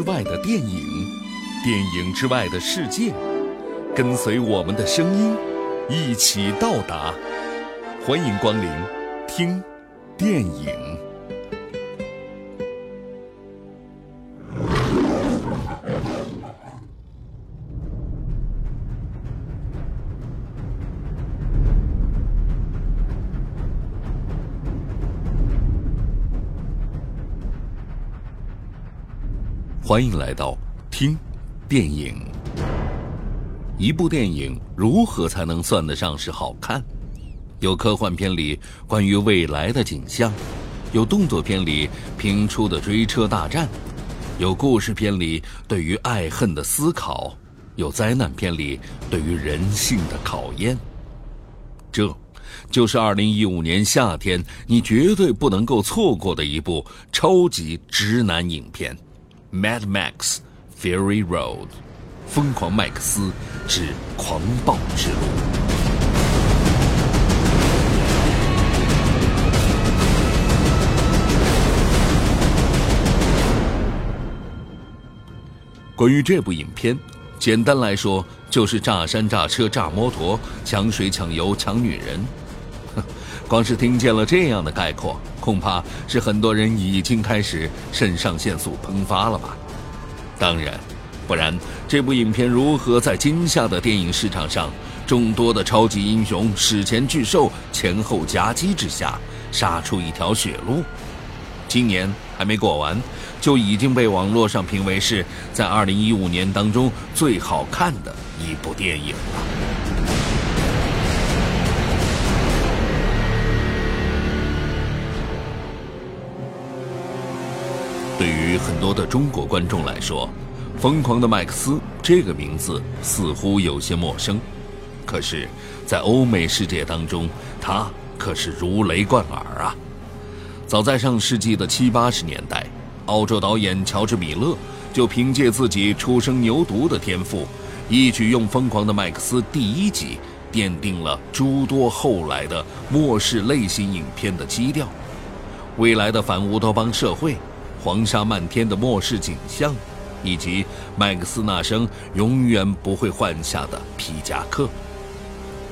之外的电影，电影之外的世界，跟随我们的声音，一起到达。欢迎光临，听电影。欢迎来到听电影。一部电影如何才能算得上是好看？有科幻片里关于未来的景象，有动作片里拼出的追车大战，有故事片里对于爱恨的思考，有灾难片里对于人性的考验。这，就是二零一五年夏天你绝对不能够错过的一部超级直男影片。Mad Max Fury Road，疯狂麦克斯之狂暴之路。关于这部影片，简单来说就是炸山炸车炸摩托，抢水抢油抢女人。光是听见了这样的概括，恐怕是很多人已经开始肾上腺素喷发了吧？当然，不然这部影片如何在今夏的电影市场上众多的超级英雄史前巨兽前后夹击之下杀出一条血路？今年还没过完，就已经被网络上评为是在2015年当中最好看的一部电影了。对于很多的中国观众来说，《疯狂的麦克斯》这个名字似乎有些陌生，可是，在欧美世界当中，它可是如雷贯耳啊！早在上世纪的七八十年代，澳洲导演乔治·米勒就凭借自己初生牛犊的天赋，一举用《疯狂的麦克斯》第一集奠定了诸多后来的末世类型影片的基调，未来的反乌托邦社会。黄沙漫天的末世景象，以及麦克斯那声永远不会换下的皮夹克。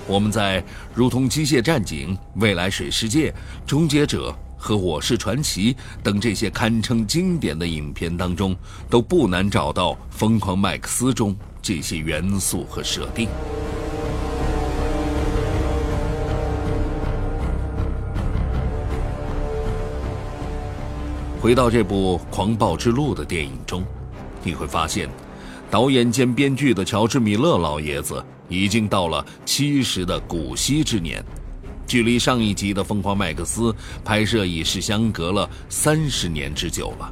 我们在如同《机械战警》《未来水世界》《终结者》和《我是传奇》等这些堪称经典的影片当中，都不难找到《疯狂麦克斯》中这些元素和设定。回到这部《狂暴之路》的电影中，你会发现，导演兼编剧的乔治·米勒老爷子已经到了七十的古稀之年，距离上一集的《疯狂麦克斯》拍摄已是相隔了三十年之久了。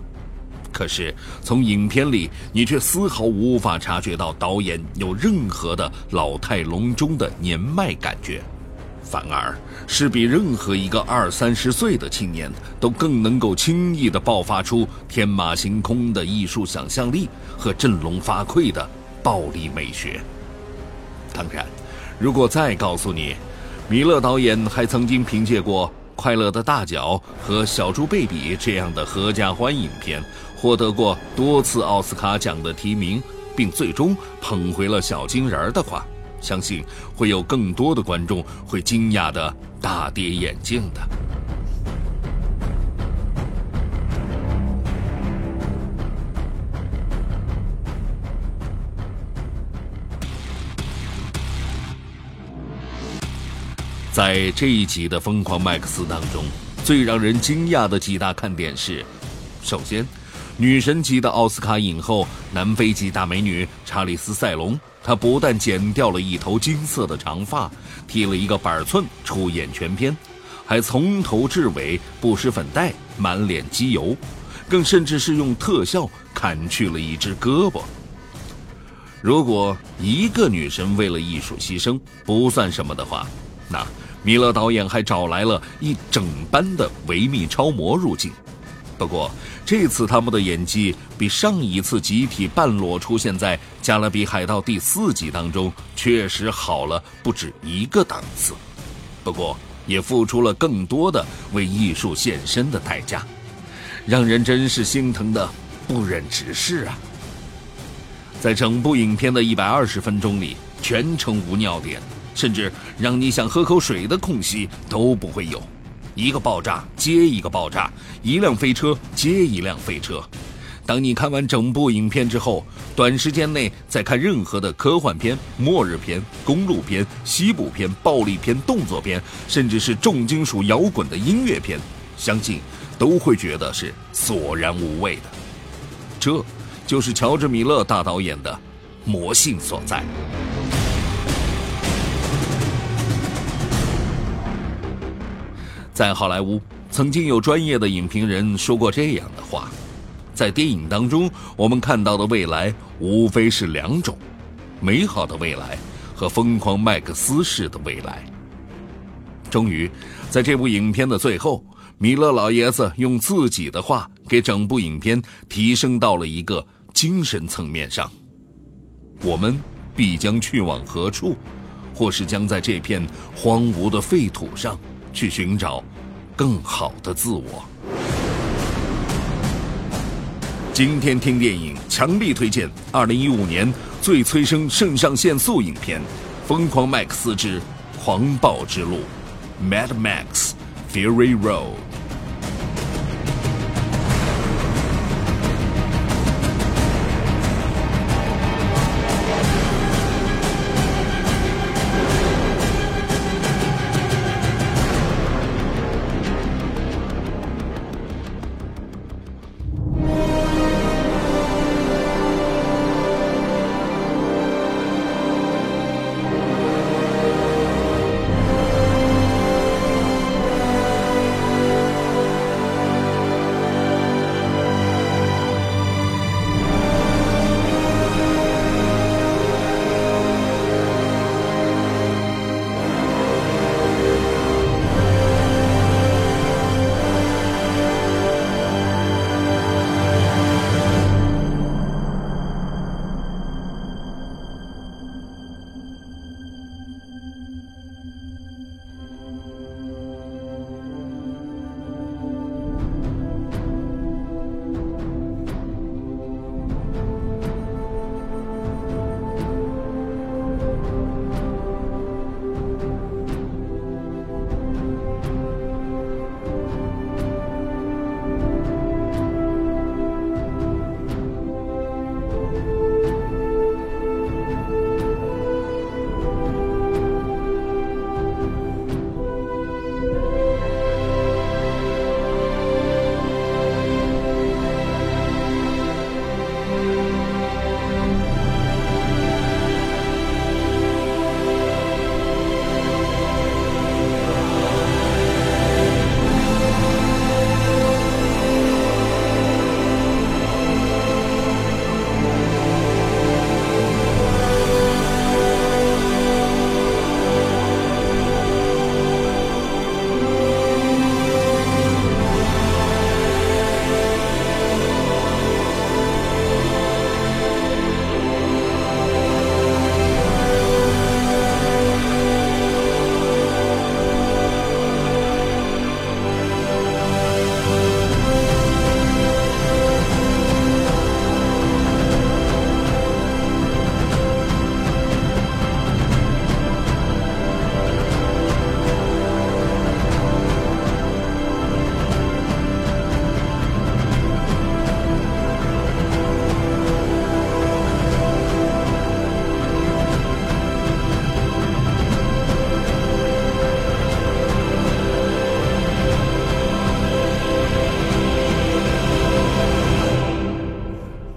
可是从影片里，你却丝毫无法察觉到导演有任何的老态龙钟的年迈感觉。反而是比任何一个二三十岁的青年都更能够轻易地爆发出天马行空的艺术想象力和振聋发聩的暴力美学。当然，如果再告诉你，米勒导演还曾经凭借过《快乐的大脚》和《小猪贝比》这样的合家欢影片，获得过多次奥斯卡奖的提名，并最终捧回了小金人的话，相信会有更多的观众会惊讶的大跌眼镜的。在这一集的《疯狂麦克斯》当中，最让人惊讶的几大看点是：首先，女神级的奥斯卡影后、南非籍大美女查理斯·塞隆。她不但剪掉了一头金色的长发，剃了一个板寸出演全片，还从头至尾不施粉黛，满脸机油，更甚至是用特效砍去了一只胳膊。如果一个女神为了艺术牺牲不算什么的话，那米勒导演还找来了一整班的维密超模入镜。不过这次他们的演技比上一次集体半裸出现在《加勒比海盗》第四集当中确实好了不止一个档次，不过也付出了更多的为艺术献身的代价，让人真是心疼的不忍直视啊！在整部影片的一百二十分钟里，全程无尿点，甚至让你想喝口水的空隙都不会有。一个爆炸接一个爆炸，一辆飞车接一辆飞车。当你看完整部影片之后，短时间内再看任何的科幻片、末日片、公路片、西部片、暴力片、动作片，甚至是重金属摇滚的音乐片，相信都会觉得是索然无味的。这，就是乔治·米勒大导演的魔性所在。在好莱坞，曾经有专业的影评人说过这样的话。在电影当中，我们看到的未来无非是两种：美好的未来和疯狂麦克斯式的未来。终于，在这部影片的最后，米勒老爷子用自己的话给整部影片提升到了一个精神层面上。我们必将去往何处，或是将在这片荒芜的废土上去寻找更好的自我。今天听电影，强力推荐二零一五年最催生肾上腺素影片《疯狂麦克斯之狂暴之路》（Mad Max Fury Road）。